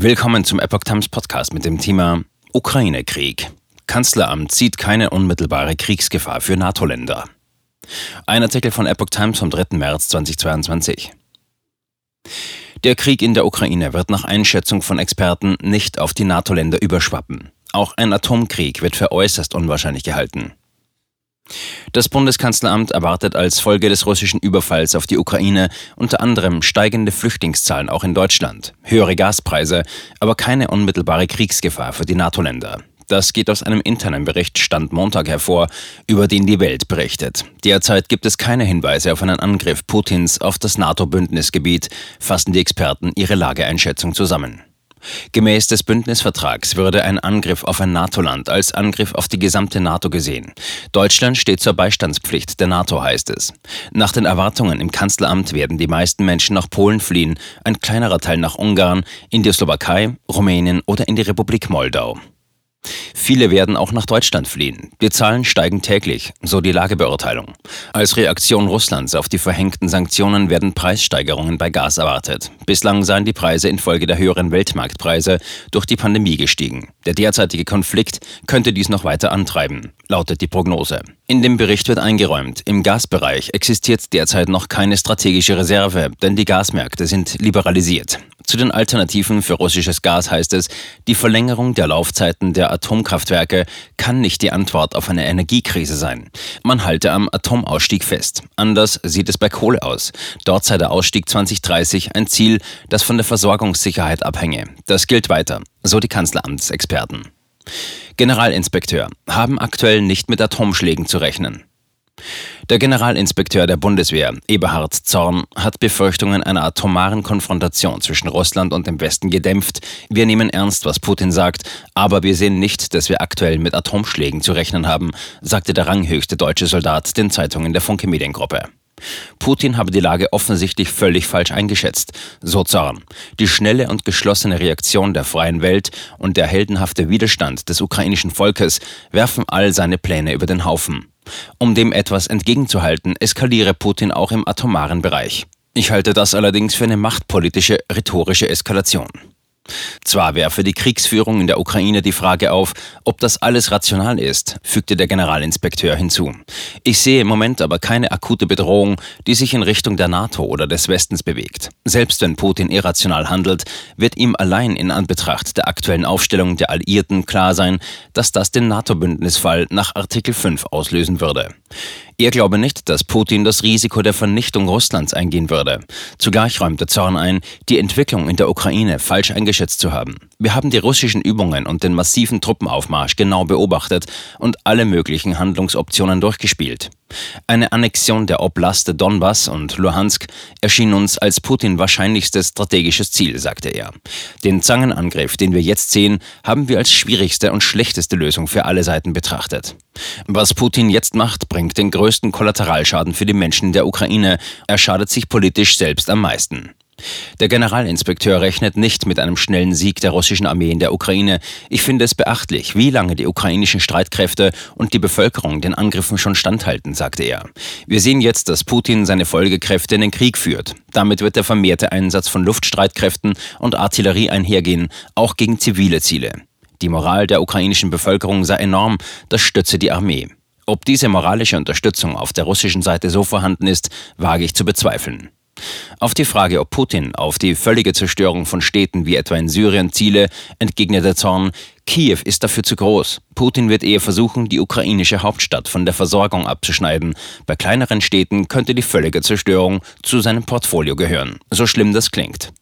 Willkommen zum Epoch Times Podcast mit dem Thema Ukraine-Krieg. Kanzleramt sieht keine unmittelbare Kriegsgefahr für NATO-Länder. Ein Artikel von Epoch Times vom 3. März 2022. Der Krieg in der Ukraine wird nach Einschätzung von Experten nicht auf die NATO-Länder überschwappen. Auch ein Atomkrieg wird für äußerst unwahrscheinlich gehalten. Das Bundeskanzleramt erwartet als Folge des russischen Überfalls auf die Ukraine unter anderem steigende Flüchtlingszahlen auch in Deutschland, höhere Gaspreise, aber keine unmittelbare Kriegsgefahr für die NATO-Länder. Das geht aus einem internen Bericht Stand Montag hervor, über den die Welt berichtet. Derzeit gibt es keine Hinweise auf einen Angriff Putins auf das NATO-Bündnisgebiet, fassen die Experten ihre Lageeinschätzung zusammen. Gemäß des Bündnisvertrags würde ein Angriff auf ein NATO-Land als Angriff auf die gesamte NATO gesehen. Deutschland steht zur Beistandspflicht der NATO, heißt es. Nach den Erwartungen im Kanzleramt werden die meisten Menschen nach Polen fliehen, ein kleinerer Teil nach Ungarn, in die Slowakei, Rumänien oder in die Republik Moldau. Viele werden auch nach Deutschland fliehen. Die Zahlen steigen täglich, so die Lagebeurteilung. Als Reaktion Russlands auf die verhängten Sanktionen werden Preissteigerungen bei Gas erwartet. Bislang seien die Preise infolge der höheren Weltmarktpreise durch die Pandemie gestiegen. Der derzeitige Konflikt könnte dies noch weiter antreiben, lautet die Prognose. In dem Bericht wird eingeräumt, im Gasbereich existiert derzeit noch keine strategische Reserve, denn die Gasmärkte sind liberalisiert. Zu den Alternativen für russisches Gas heißt es, die Verlängerung der Laufzeiten der Atomkraftwerke kann nicht die Antwort auf eine Energiekrise sein. Man halte am Atomausstieg fest. Anders sieht es bei Kohle aus. Dort sei der Ausstieg 2030 ein Ziel, das von der Versorgungssicherheit abhänge. Das gilt weiter, so die Kanzleramtsexperten. Generalinspekteur haben aktuell nicht mit Atomschlägen zu rechnen. Der Generalinspekteur der Bundeswehr, Eberhard Zorn, hat Befürchtungen einer atomaren Konfrontation zwischen Russland und dem Westen gedämpft. Wir nehmen ernst, was Putin sagt, aber wir sehen nicht, dass wir aktuell mit Atomschlägen zu rechnen haben, sagte der ranghöchste deutsche Soldat den Zeitungen der Funke Mediengruppe. Putin habe die Lage offensichtlich völlig falsch eingeschätzt, so Zorn. Die schnelle und geschlossene Reaktion der freien Welt und der heldenhafte Widerstand des ukrainischen Volkes werfen all seine Pläne über den Haufen. Um dem etwas entgegenzuhalten, eskaliere Putin auch im atomaren Bereich. Ich halte das allerdings für eine machtpolitische, rhetorische Eskalation. Zwar werfe die Kriegsführung in der Ukraine die Frage auf, ob das alles rational ist, fügte der Generalinspekteur hinzu. Ich sehe im Moment aber keine akute Bedrohung, die sich in Richtung der NATO oder des Westens bewegt. Selbst wenn Putin irrational handelt, wird ihm allein in Anbetracht der aktuellen Aufstellung der Alliierten klar sein, dass das den NATO-Bündnisfall nach Artikel 5 auslösen würde. Er glaube nicht, dass Putin das Risiko der Vernichtung Russlands eingehen würde. Zugleich räumte Zorn ein, die Entwicklung in der Ukraine falsch eingeschätzt zu haben. Wir haben die russischen Übungen und den massiven Truppenaufmarsch genau beobachtet und alle möglichen Handlungsoptionen durchgespielt. Eine Annexion der Oblaste Donbass und Luhansk erschien uns als Putin wahrscheinlichstes strategisches Ziel, sagte er. Den Zangenangriff, den wir jetzt sehen, haben wir als schwierigste und schlechteste Lösung für alle Seiten betrachtet. Was Putin jetzt macht, bringt den größten Kollateralschaden für die Menschen der Ukraine. Er schadet sich politisch selbst am meisten. Der Generalinspekteur rechnet nicht mit einem schnellen Sieg der russischen Armee in der Ukraine. Ich finde es beachtlich, wie lange die ukrainischen Streitkräfte und die Bevölkerung den Angriffen schon standhalten, sagte er. Wir sehen jetzt, dass Putin seine Folgekräfte in den Krieg führt. Damit wird der vermehrte Einsatz von Luftstreitkräften und Artillerie einhergehen, auch gegen zivile Ziele. Die Moral der ukrainischen Bevölkerung sei enorm, das stütze die Armee. Ob diese moralische Unterstützung auf der russischen Seite so vorhanden ist, wage ich zu bezweifeln. Auf die Frage, ob Putin auf die völlige Zerstörung von Städten wie etwa in Syrien ziele, entgegnete Zorn, Kiew ist dafür zu groß. Putin wird eher versuchen, die ukrainische Hauptstadt von der Versorgung abzuschneiden. Bei kleineren Städten könnte die völlige Zerstörung zu seinem Portfolio gehören. So schlimm das klingt.